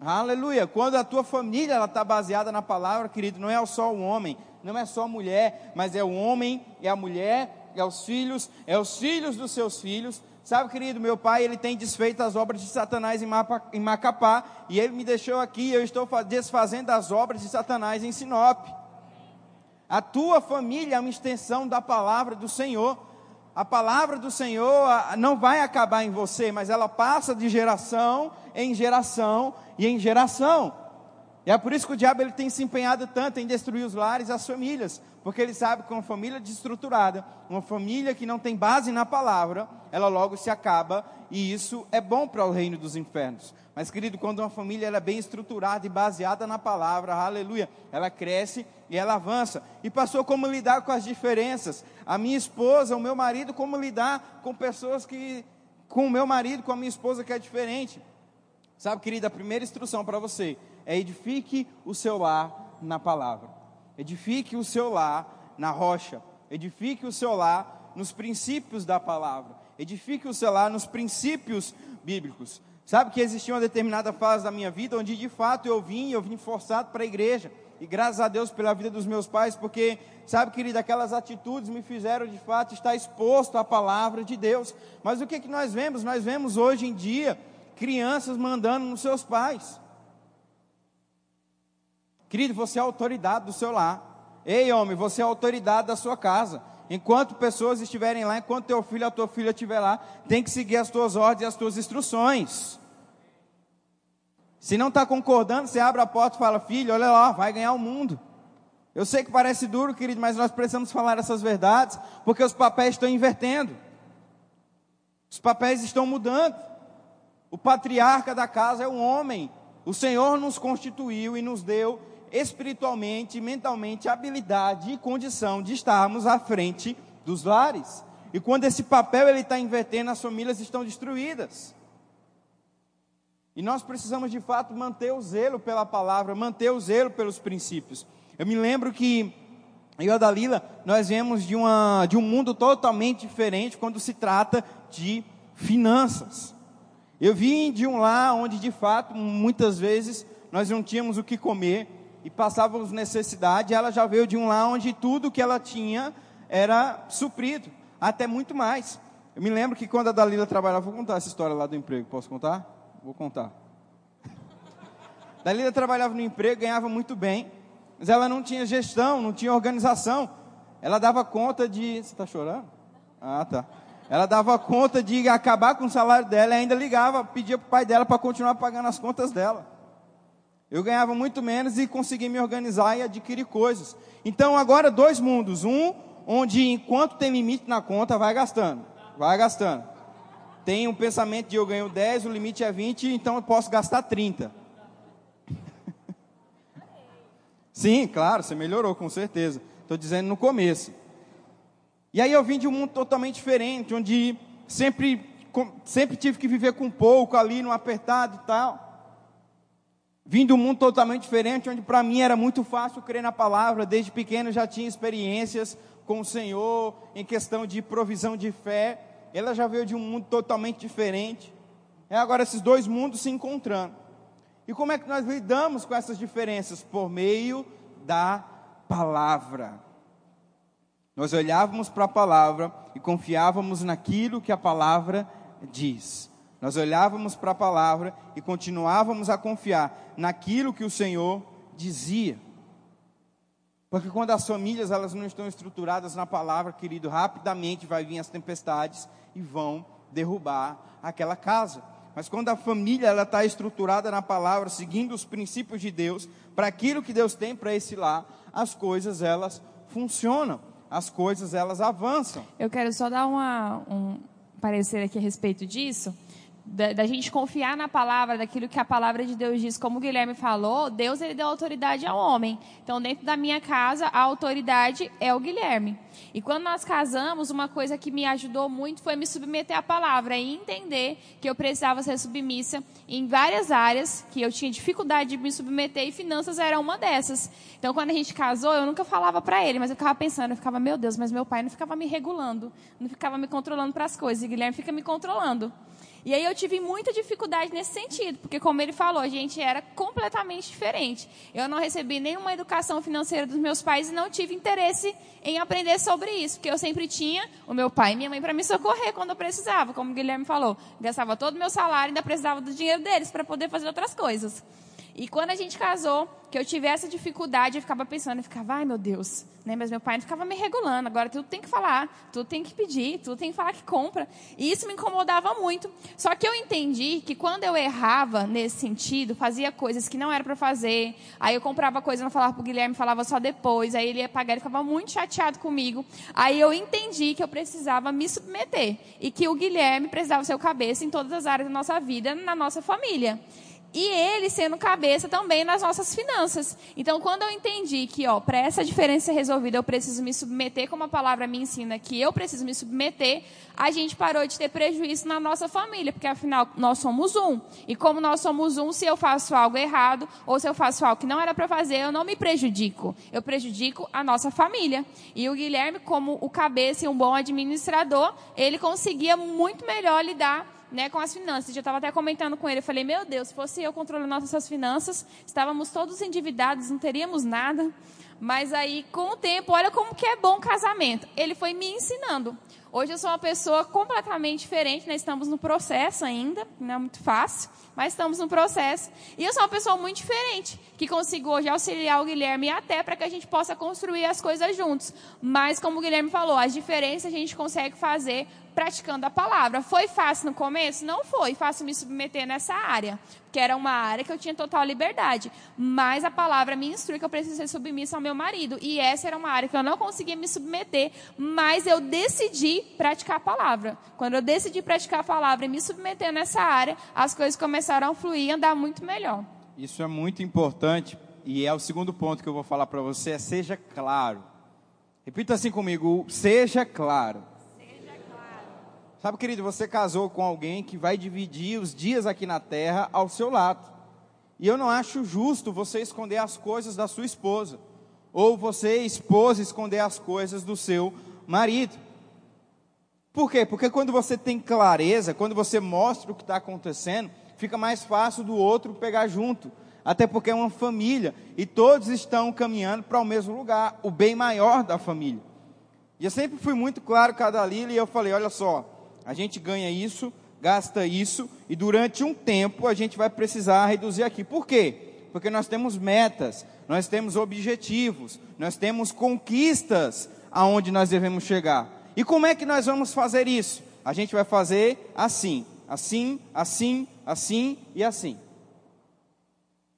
Aleluia. Quando a tua família está baseada na palavra, querido, não é só o homem, não é só a mulher, mas é o homem, é a mulher, é os filhos, é os filhos dos seus filhos. Sabe, querido, meu pai, ele tem desfeito as obras de Satanás em Macapá, e ele me deixou aqui, eu estou desfazendo as obras de Satanás em Sinop. A tua família é uma extensão da palavra do Senhor. A palavra do Senhor não vai acabar em você, mas ela passa de geração em geração e em geração. E é por isso que o diabo ele tem se empenhado tanto em destruir os lares as famílias, porque ele sabe que uma família desestruturada, uma família que não tem base na palavra, ela logo se acaba, e isso é bom para o reino dos infernos. Mas, querido, quando uma família é bem estruturada e baseada na palavra, aleluia, ela cresce e ela avança. E passou como lidar com as diferenças. A minha esposa, o meu marido, como lidar com pessoas que, com o meu marido, com a minha esposa que é diferente. Sabe, querida, a primeira instrução para você é edifique o seu lar na palavra. Edifique o seu lar na rocha. Edifique o seu lar nos princípios da palavra. Edifique o seu lar nos princípios bíblicos. Sabe que existia uma determinada fase da minha vida onde de fato eu vim, eu vim forçado para a igreja. E graças a Deus pela vida dos meus pais, porque, sabe, querido, aquelas atitudes me fizeram de fato estar exposto à palavra de Deus. Mas o que, que nós vemos? Nós vemos hoje em dia crianças mandando nos seus pais. Querido, você é autoridade do seu lar. Ei, homem, você é autoridade da sua casa. Enquanto pessoas estiverem lá, enquanto teu filho ou tua filha estiver lá, tem que seguir as tuas ordens e as tuas instruções. Se não está concordando, você abre a porta e fala, filho, olha lá, vai ganhar o mundo. Eu sei que parece duro, querido, mas nós precisamos falar essas verdades, porque os papéis estão invertendo. Os papéis estão mudando. O patriarca da casa é um homem. O Senhor nos constituiu e nos deu espiritualmente, mentalmente, habilidade e condição de estarmos à frente dos lares. E quando esse papel ele está invertendo, as famílias estão destruídas. E nós precisamos de fato manter o zelo pela palavra, manter o zelo pelos princípios. Eu me lembro que eu e a Dalila, nós viemos de, uma, de um mundo totalmente diferente quando se trata de finanças. Eu vim de um lar onde de fato, muitas vezes, nós não tínhamos o que comer, e passávamos necessidade, ela já veio de um lar onde tudo que ela tinha era suprido, até muito mais. Eu me lembro que quando a Dalila trabalhava, vou contar essa história lá do emprego, posso contar? Vou contar. Dalila trabalhava no emprego, ganhava muito bem, mas ela não tinha gestão, não tinha organização. Ela dava conta de. Você está chorando? Ah, tá. Ela dava conta de acabar com o salário dela e ainda ligava, pedia para o pai dela para continuar pagando as contas dela. Eu ganhava muito menos e consegui me organizar e adquirir coisas. Então agora dois mundos, um onde enquanto tem limite na conta vai gastando, vai gastando. Tem um pensamento de eu ganho 10, o limite é 20, então eu posso gastar 30. Sim, claro, você melhorou com certeza. Estou dizendo no começo. E aí eu vim de um mundo totalmente diferente, onde sempre, sempre tive que viver com pouco ali, no apertado e tal. Vim de um mundo totalmente diferente, onde para mim era muito fácil crer na palavra, desde pequeno já tinha experiências com o Senhor em questão de provisão de fé. Ela já veio de um mundo totalmente diferente. É agora esses dois mundos se encontrando. E como é que nós lidamos com essas diferenças? Por meio da palavra. Nós olhávamos para a palavra e confiávamos naquilo que a palavra diz. Nós olhávamos para a palavra e continuávamos a confiar naquilo que o Senhor dizia. Porque quando as famílias elas não estão estruturadas na palavra, querido, rapidamente vai vir as tempestades e vão derrubar aquela casa. Mas quando a família ela está estruturada na palavra, seguindo os princípios de Deus, para aquilo que Deus tem para esse lar, as coisas elas funcionam, as coisas elas avançam. Eu quero só dar uma, um parecer aqui a respeito disso da, da, gente confiar na palavra, daquilo que a palavra de Deus diz, como o Guilherme falou, Deus ele deu autoridade ao homem. Então, dentro da minha casa, a autoridade é o Guilherme. E quando nós casamos, uma coisa que me ajudou muito foi me submeter à palavra e entender que eu precisava ser submissa em várias áreas, que eu tinha dificuldade de me submeter e finanças era uma dessas. Então, quando a gente casou, eu nunca falava para ele, mas eu ficava pensando, eu ficava, meu Deus, mas meu pai não ficava me regulando, não ficava me controlando para as coisas, e Guilherme fica me controlando. E aí eu tive muita dificuldade nesse sentido, porque como ele falou, a gente era completamente diferente. Eu não recebi nenhuma educação financeira dos meus pais e não tive interesse em aprender sobre isso, porque eu sempre tinha o meu pai e minha mãe para me socorrer quando eu precisava, como o Guilherme falou. Gastava todo o meu salário e ainda precisava do dinheiro deles para poder fazer outras coisas. E quando a gente casou, que eu tive essa dificuldade, eu ficava pensando, eu ficava, ai meu Deus, né? Mas meu pai não ficava me regulando, agora tudo tem que falar, tudo tem que pedir, tudo tem que falar que compra. E isso me incomodava muito. Só que eu entendi que quando eu errava nesse sentido, fazia coisas que não era para fazer, aí eu comprava coisa, não falava pro Guilherme, falava só depois, aí ele ia pagar, ele ficava muito chateado comigo. Aí eu entendi que eu precisava me submeter e que o Guilherme precisava ser o cabeça em todas as áreas da nossa vida, na nossa família e ele sendo cabeça também nas nossas finanças. Então, quando eu entendi que, ó, para essa diferença ser resolvida, eu preciso me submeter, como a palavra me ensina que eu preciso me submeter, a gente parou de ter prejuízo na nossa família, porque afinal nós somos um. E como nós somos um, se eu faço algo errado ou se eu faço algo que não era para fazer, eu não me prejudico. Eu prejudico a nossa família. E o Guilherme, como o cabeça e um bom administrador, ele conseguia muito melhor lidar né, com as finanças. Eu estava até comentando com ele, eu falei, meu Deus, se fosse eu controlando nossas finanças, estávamos todos endividados, não teríamos nada. Mas aí, com o tempo, olha como que é bom casamento. Ele foi me ensinando. Hoje eu sou uma pessoa completamente diferente, nós estamos no processo ainda, não é muito fácil, mas estamos no processo. E eu sou uma pessoa muito diferente, que consigo hoje auxiliar o Guilherme até para que a gente possa construir as coisas juntos. Mas, como o Guilherme falou, as diferenças a gente consegue fazer praticando a palavra. Foi fácil no começo? Não foi fácil me submeter nessa área, porque era uma área que eu tinha total liberdade. Mas a palavra me instrui que eu preciso ser submissa ao meu marido. E essa era uma área que eu não conseguia me submeter, mas eu decidi praticar a palavra. Quando eu decidi praticar a palavra e me submeter nessa área, as coisas começaram a fluir e andar muito melhor. Isso é muito importante e é o segundo ponto que eu vou falar para você, é seja claro. Repita assim comigo, seja claro. Sabe, querido, você casou com alguém que vai dividir os dias aqui na terra ao seu lado. E eu não acho justo você esconder as coisas da sua esposa. Ou você, esposa, esconder as coisas do seu marido. Por quê? Porque quando você tem clareza, quando você mostra o que está acontecendo, fica mais fácil do outro pegar junto. Até porque é uma família e todos estão caminhando para o mesmo lugar, o bem maior da família. E eu sempre fui muito claro com a Dalila e eu falei: olha só, a gente ganha isso, gasta isso, e durante um tempo a gente vai precisar reduzir aqui. Por quê? Porque nós temos metas, nós temos objetivos, nós temos conquistas aonde nós devemos chegar. E como é que nós vamos fazer isso? A gente vai fazer assim, assim, assim, assim e assim.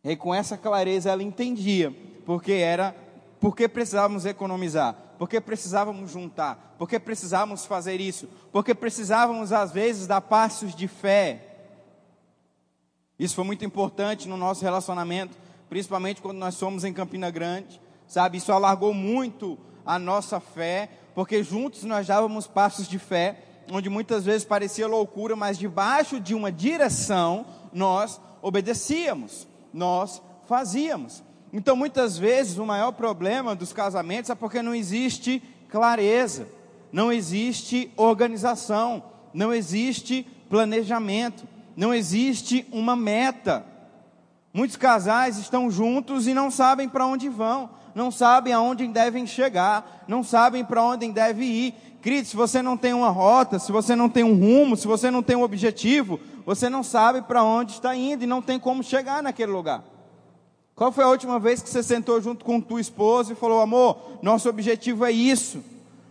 E com essa clareza ela entendia, porque era, porque precisávamos economizar, porque precisávamos juntar, porque precisávamos fazer isso, porque precisávamos às vezes dar passos de fé. Isso foi muito importante no nosso relacionamento, principalmente quando nós somos em Campina Grande, sabe? Isso alargou muito a nossa fé, porque juntos nós dávamos passos de fé, onde muitas vezes parecia loucura, mas debaixo de uma direção nós obedecíamos, nós fazíamos. Então, muitas vezes, o maior problema dos casamentos é porque não existe clareza, não existe organização, não existe planejamento, não existe uma meta. Muitos casais estão juntos e não sabem para onde vão, não sabem aonde devem chegar, não sabem para onde devem ir. Querido, se você não tem uma rota, se você não tem um rumo, se você não tem um objetivo, você não sabe para onde está indo e não tem como chegar naquele lugar. Qual foi a última vez que você sentou junto com tua esposa e falou: amor, nosso objetivo é isso,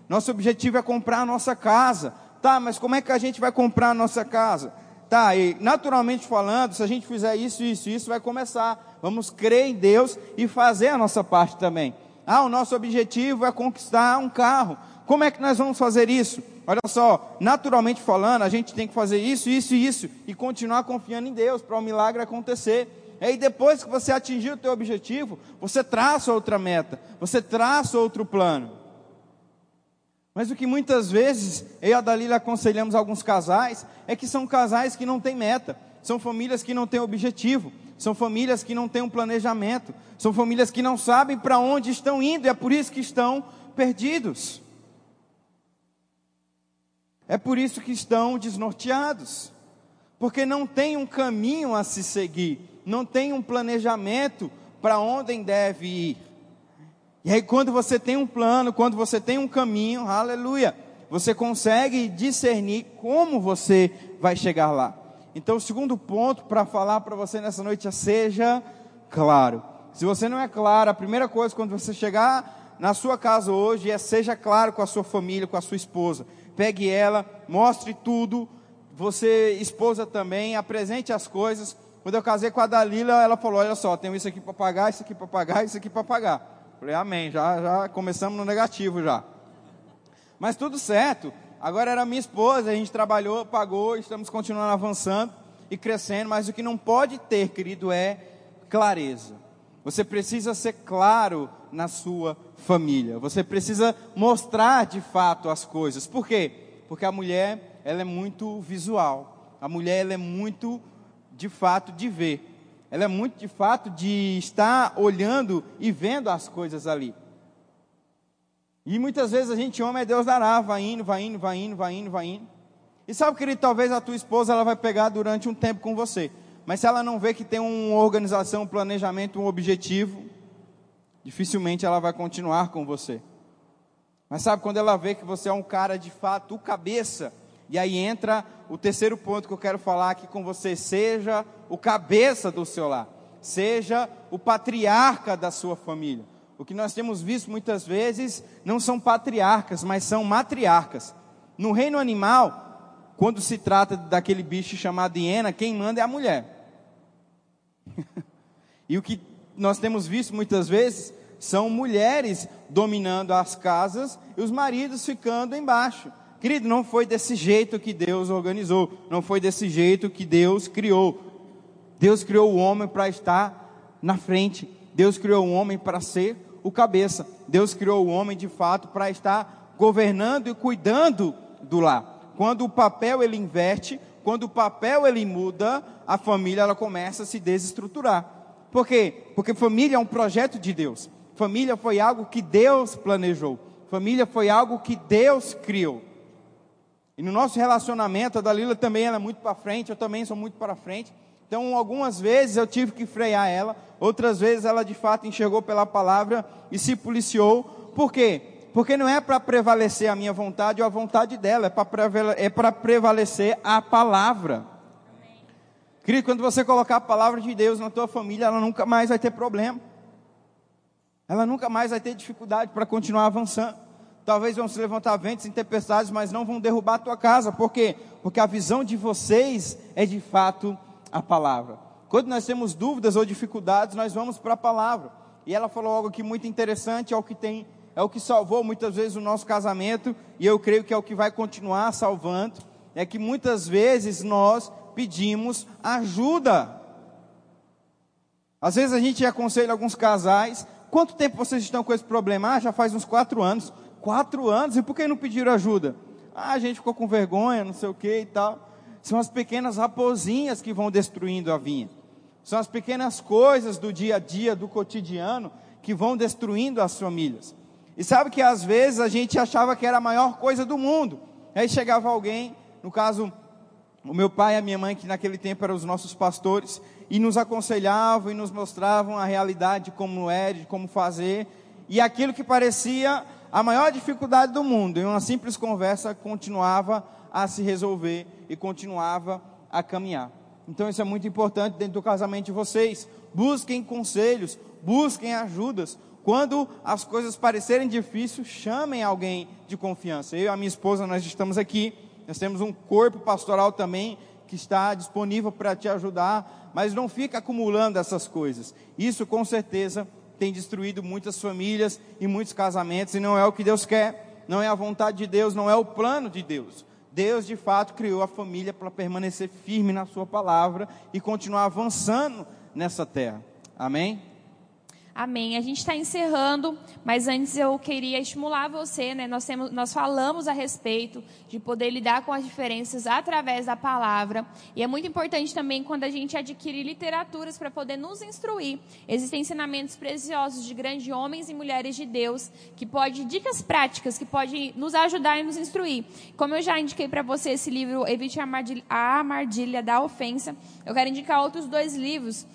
nosso objetivo é comprar a nossa casa. Tá, mas como é que a gente vai comprar a nossa casa? Tá, e naturalmente falando, se a gente fizer isso, isso, isso, vai começar. Vamos crer em Deus e fazer a nossa parte também. Ah, o nosso objetivo é conquistar um carro. Como é que nós vamos fazer isso? Olha só, naturalmente falando, a gente tem que fazer isso, isso e isso e continuar confiando em Deus para o milagre acontecer. E aí depois que você atingir o teu objetivo, você traça outra meta, você traça outro plano. Mas o que muitas vezes eu e a Dalila aconselhamos alguns casais é que são casais que não têm meta, são famílias que não têm objetivo, são famílias que não têm um planejamento, são famílias que não sabem para onde estão indo e é por isso que estão perdidos. É por isso que estão desnorteados, porque não tem um caminho a se seguir, não tem um planejamento para onde deve ir. E aí, quando você tem um plano, quando você tem um caminho, aleluia, você consegue discernir como você vai chegar lá. Então, o segundo ponto para falar para você nessa noite é: seja claro. Se você não é claro, a primeira coisa quando você chegar na sua casa hoje é seja claro com a sua família, com a sua esposa. Pegue ela, mostre tudo. Você, esposa também, apresente as coisas. Quando eu casei com a Dalila, ela falou: Olha só, tenho isso aqui para pagar, isso aqui para pagar, isso aqui para pagar. Falei: Amém. Já, já começamos no negativo já. Mas tudo certo. Agora era minha esposa, a gente trabalhou, pagou, estamos continuando avançando e crescendo. Mas o que não pode ter, querido, é clareza. Você precisa ser claro na sua família. Você precisa mostrar de fato as coisas. Por quê? Porque a mulher, ela é muito visual. A mulher, ela é muito de fato de ver. Ela é muito de fato de estar olhando e vendo as coisas ali. E muitas vezes a gente, homem, é Deus dará, vai indo, vai indo, vai indo, vai indo, vai indo. E sabe, querido, talvez a tua esposa ela vai pegar durante um tempo com você. Mas se ela não vê que tem uma organização, um planejamento, um objetivo, dificilmente ela vai continuar com você. Mas sabe, quando ela vê que você é um cara de fato, o cabeça, e aí entra o terceiro ponto que eu quero falar aqui com você: seja o cabeça do seu lar, seja o patriarca da sua família. O que nós temos visto muitas vezes não são patriarcas, mas são matriarcas. No reino animal, quando se trata daquele bicho chamado hiena, quem manda é a mulher. e o que nós temos visto muitas vezes são mulheres dominando as casas e os maridos ficando embaixo. Querido, não foi desse jeito que Deus organizou, não foi desse jeito que Deus criou. Deus criou o homem para estar na frente, Deus criou o homem para ser o cabeça, Deus criou o homem de fato para estar governando e cuidando do lar. Quando o papel ele inverte, quando o papel ele muda, a família ela começa a se desestruturar. Por quê? Porque família é um projeto de Deus. Família foi algo que Deus planejou. Família foi algo que Deus criou. E no nosso relacionamento, a Dalila também ela é muito para frente, eu também sou muito para frente. Então, algumas vezes eu tive que frear ela, outras vezes ela de fato enxergou pela palavra e se policiou. Por quê? Porque não é para prevalecer a minha vontade ou a vontade dela, é para é prevalecer a palavra. Querido, quando você colocar a palavra de Deus na tua família, ela nunca mais vai ter problema. Ela nunca mais vai ter dificuldade para continuar avançando. Talvez vão se levantar ventos e tempestades, mas não vão derrubar a tua casa. Por quê? Porque a visão de vocês é de fato a palavra. Quando nós temos dúvidas ou dificuldades, nós vamos para a palavra. E ela falou algo aqui muito interessante, é o que tem, é o que salvou muitas vezes o nosso casamento, e eu creio que é o que vai continuar salvando, é que muitas vezes nós pedimos ajuda. Às vezes a gente aconselha alguns casais, quanto tempo vocês estão com esse problema? Ah, já faz uns quatro anos. Quatro anos, e por que não pediram ajuda? Ah, a gente ficou com vergonha, não sei o que e tal. São as pequenas raposinhas que vão destruindo a vinha. São as pequenas coisas do dia a dia, do cotidiano, que vão destruindo as famílias. E sabe que às vezes a gente achava que era a maior coisa do mundo. Aí chegava alguém, no caso, o meu pai e a minha mãe, que naquele tempo eram os nossos pastores, e nos aconselhavam e nos mostravam a realidade como era, de como fazer. E aquilo que parecia a maior dificuldade do mundo, em uma simples conversa, continuava a se resolver e continuava a caminhar. Então isso é muito importante dentro do casamento de vocês. Busquem conselhos, busquem ajudas. Quando as coisas parecerem difíceis, chamem alguém de confiança. Eu e a minha esposa, nós estamos aqui. Nós temos um corpo pastoral também que está disponível para te ajudar, mas não fica acumulando essas coisas. Isso com certeza tem destruído muitas famílias e muitos casamentos, e não é o que Deus quer, não é a vontade de Deus, não é o plano de Deus. Deus de fato criou a família para permanecer firme na Sua palavra e continuar avançando nessa terra. Amém? Amém. A gente está encerrando, mas antes eu queria estimular você, né? Nós, temos, nós falamos a respeito de poder lidar com as diferenças através da palavra. E é muito importante também quando a gente adquire literaturas para poder nos instruir. Existem ensinamentos preciosos de grandes homens e mulheres de Deus, que pode, dicas práticas que podem nos ajudar e nos instruir. Como eu já indiquei para você esse livro, Evite a Armadilha da Ofensa, eu quero indicar outros dois livros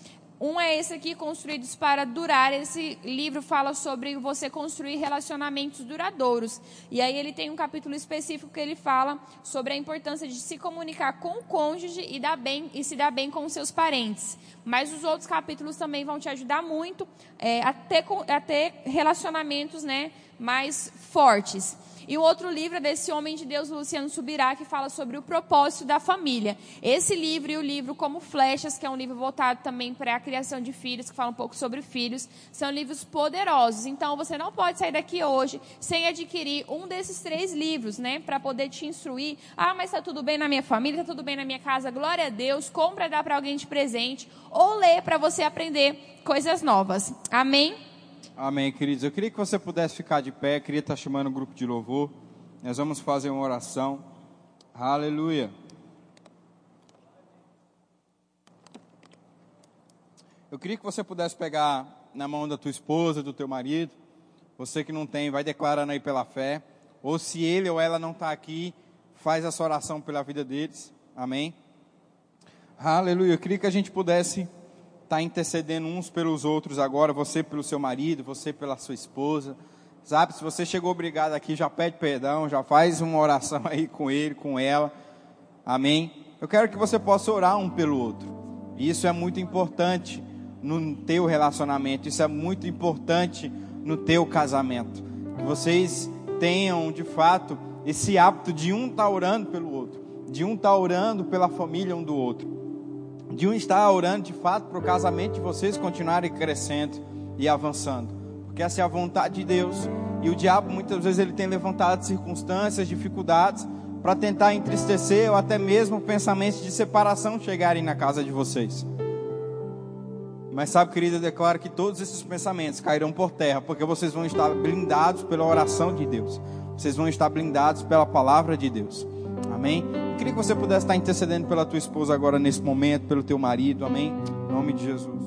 Um é esse aqui, Construídos para Durar. Esse livro fala sobre você construir relacionamentos duradouros. E aí ele tem um capítulo específico que ele fala sobre a importância de se comunicar com o cônjuge e, dar bem, e se dar bem com seus parentes. Mas os outros capítulos também vão te ajudar muito é, a, ter, a ter relacionamentos né, mais fortes. E o outro livro é desse homem de Deus, Luciano Subirá, que fala sobre o propósito da família. Esse livro e o livro Como Flechas, que é um livro voltado também para a criação de filhos, que fala um pouco sobre filhos, são livros poderosos. Então você não pode sair daqui hoje sem adquirir um desses três livros, né? Para poder te instruir. Ah, mas está tudo bem na minha família, está tudo bem na minha casa, glória a Deus. Compra, dá para alguém de presente. Ou lê para você aprender coisas novas. Amém? Amém, queridos. Eu queria que você pudesse ficar de pé. Queria estar chamando o grupo de louvor. Nós vamos fazer uma oração. Aleluia. Eu queria que você pudesse pegar na mão da tua esposa, do teu marido. Você que não tem, vai declarando aí pela fé. Ou se ele ou ela não está aqui, faz essa oração pela vida deles. Amém. Aleluia. Eu queria que a gente pudesse está intercedendo uns pelos outros agora, você pelo seu marido, você pela sua esposa. Sabe, se você chegou obrigado aqui, já pede perdão, já faz uma oração aí com ele, com ela. Amém? Eu quero que você possa orar um pelo outro. Isso é muito importante no teu relacionamento, isso é muito importante no teu casamento. Que vocês tenham, de fato, esse hábito de um estar tá orando pelo outro, de um estar tá orando pela família um do outro de um estar orando de fato para o casamento de vocês continuarem crescendo e avançando. Porque essa é a vontade de Deus. E o diabo muitas vezes ele tem levantado circunstâncias, dificuldades para tentar entristecer ou até mesmo pensamentos de separação chegarem na casa de vocês. Mas sabe, querida, eu declaro que todos esses pensamentos cairão por terra, porque vocês vão estar blindados pela oração de Deus. Vocês vão estar blindados pela palavra de Deus. Amém? Eu queria que você pudesse estar intercedendo pela tua esposa agora nesse momento, pelo teu marido. Amém? Em nome de Jesus.